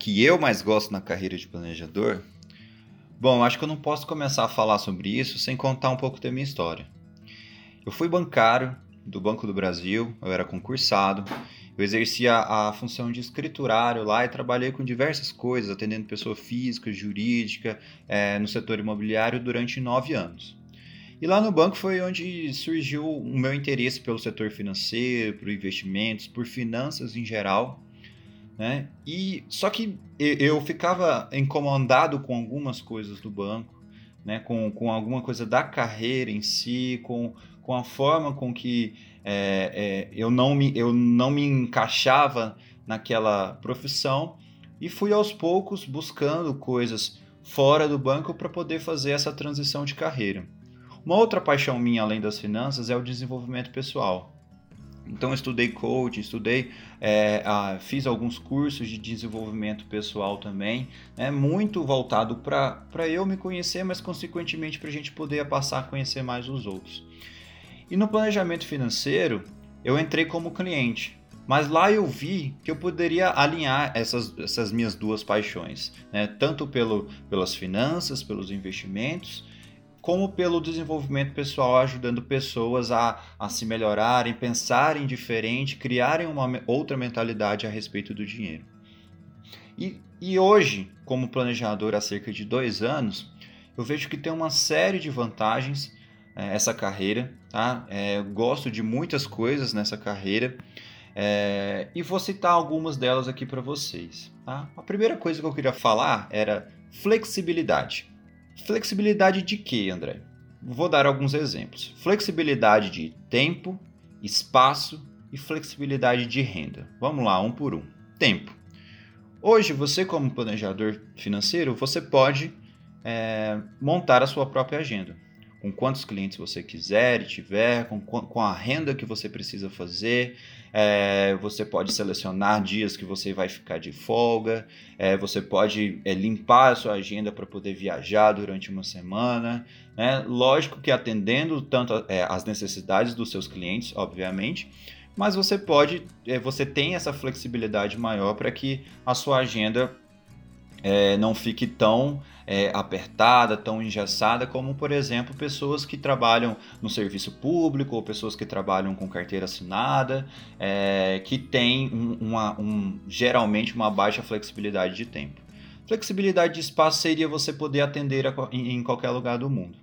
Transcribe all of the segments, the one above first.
que eu mais gosto na carreira de planejador? Bom, acho que eu não posso começar a falar sobre isso sem contar um pouco da minha história. Eu fui bancário do Banco do Brasil, eu era concursado, eu exercia a função de escriturário lá e trabalhei com diversas coisas, atendendo pessoa física, jurídica, é, no setor imobiliário durante nove anos. E lá no banco foi onde surgiu o meu interesse pelo setor financeiro, por investimentos, por finanças em geral. Né? E só que eu ficava incomodado com algumas coisas do banco, né? com, com alguma coisa da carreira em si, com, com a forma com que é, é, eu, não me, eu não me encaixava naquela profissão e fui aos poucos buscando coisas fora do banco para poder fazer essa transição de carreira. Uma outra paixão minha, além das finanças, é o desenvolvimento pessoal. Então, estudei coaching, estudei, é, a, fiz alguns cursos de desenvolvimento pessoal também, né, muito voltado para eu me conhecer, mas consequentemente para a gente poder passar a conhecer mais os outros. E no planejamento financeiro, eu entrei como cliente, mas lá eu vi que eu poderia alinhar essas, essas minhas duas paixões, né, tanto pelo, pelas finanças, pelos investimentos como pelo desenvolvimento pessoal, ajudando pessoas a, a se melhorarem, pensarem diferente, criarem uma outra mentalidade a respeito do dinheiro. E, e hoje, como planejador há cerca de dois anos, eu vejo que tem uma série de vantagens é, essa carreira. Tá? É, gosto de muitas coisas nessa carreira é, e vou citar algumas delas aqui para vocês. Tá? A primeira coisa que eu queria falar era flexibilidade. Flexibilidade de quê, André? Vou dar alguns exemplos. Flexibilidade de tempo, espaço e flexibilidade de renda. Vamos lá, um por um. Tempo. Hoje, você como planejador financeiro, você pode é, montar a sua própria agenda com quantos clientes você quiser e tiver, com, com a renda que você precisa fazer. É, você pode selecionar dias que você vai ficar de folga. É, você pode é, limpar a sua agenda para poder viajar durante uma semana. Né? Lógico que atendendo tanto é, as necessidades dos seus clientes, obviamente, mas você pode, é, você tem essa flexibilidade maior para que a sua agenda é, não fique tão é, apertada, tão engessada, como, por exemplo, pessoas que trabalham no serviço público ou pessoas que trabalham com carteira assinada, é, que têm um, um, geralmente uma baixa flexibilidade de tempo. Flexibilidade de espaço seria você poder atender a, em, em qualquer lugar do mundo.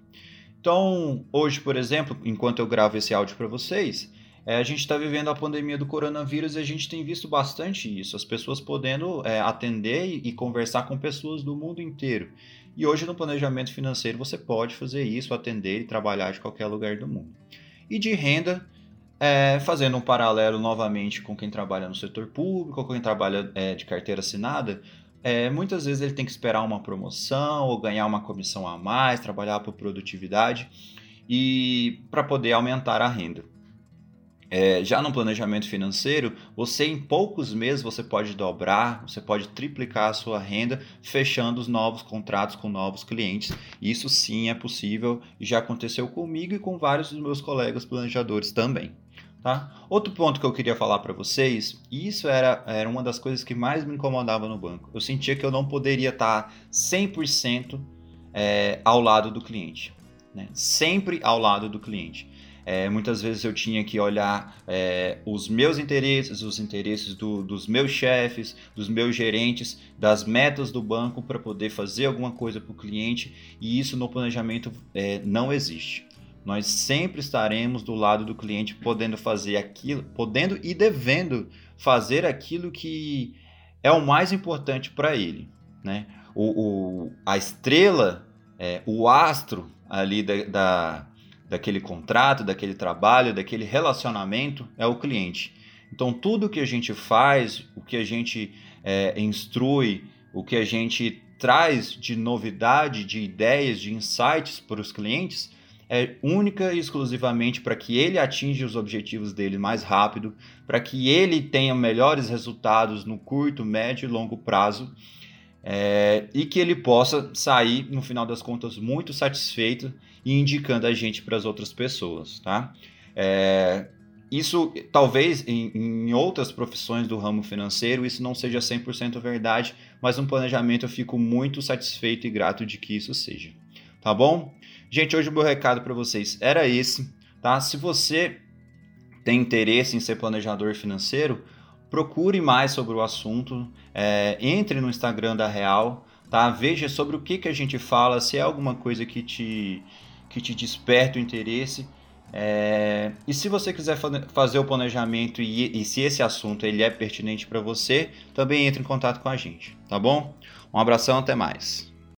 Então, hoje, por exemplo, enquanto eu gravo esse áudio para vocês, é, a gente está vivendo a pandemia do coronavírus e a gente tem visto bastante isso, as pessoas podendo é, atender e, e, conversar com pessoas do mundo inteiro. E hoje no planejamento financeiro você pode fazer isso, atender e trabalhar de qualquer lugar do mundo. E de renda, é, fazendo um paralelo novamente com quem trabalha no setor público, ou quem trabalha é, de carteira assinada, é, muitas vezes ele tem que esperar uma promoção ou ganhar uma comissão a mais, trabalhar por produtividade e para poder aumentar a renda. É, já no planejamento financeiro, você em poucos meses você pode dobrar, você pode triplicar a sua renda, fechando os novos contratos com novos clientes. Isso sim é possível já aconteceu comigo e com vários dos meus colegas planejadores também. Tá? Outro ponto que eu queria falar para vocês, e isso era, era uma das coisas que mais me incomodava no banco. Eu sentia que eu não poderia estar 100% é, ao lado do cliente. Né? Sempre ao lado do cliente. É, muitas vezes eu tinha que olhar é, os meus interesses, os interesses do, dos meus chefes, dos meus gerentes, das metas do banco para poder fazer alguma coisa para o cliente e isso no planejamento é, não existe. Nós sempre estaremos do lado do cliente, podendo fazer aquilo, podendo e devendo fazer aquilo que é o mais importante para ele. Né? O, o, a estrela, é, o astro ali da, da daquele contrato, daquele trabalho, daquele relacionamento é o cliente. Então, tudo que a gente faz, o que a gente é, instrui, o que a gente traz de novidade, de ideias, de insights para os clientes, é única e exclusivamente para que ele atinja os objetivos dele mais rápido, para que ele tenha melhores resultados no curto, médio e longo prazo é, e que ele possa sair, no final das contas, muito satisfeito e indicando a gente para as outras pessoas, tá? É, isso talvez em, em, outras profissões do ramo financeiro isso não seja 100% verdade, mas um planejamento eu fico muito satisfeito e grato de que isso seja. Tá bom? Gente, hoje o meu recado para vocês era esse, tá? Se você tem interesse em ser planejador financeiro, procure mais sobre o assunto, é, entre no Instagram da Real, tá? Veja sobre o que, que a gente fala, se é alguma coisa que te, que te desperta o interesse. É, e se você quiser fazer o planejamento e, e se esse assunto ele é pertinente para você, também entre em contato com a gente, tá bom? Um abração, até mais.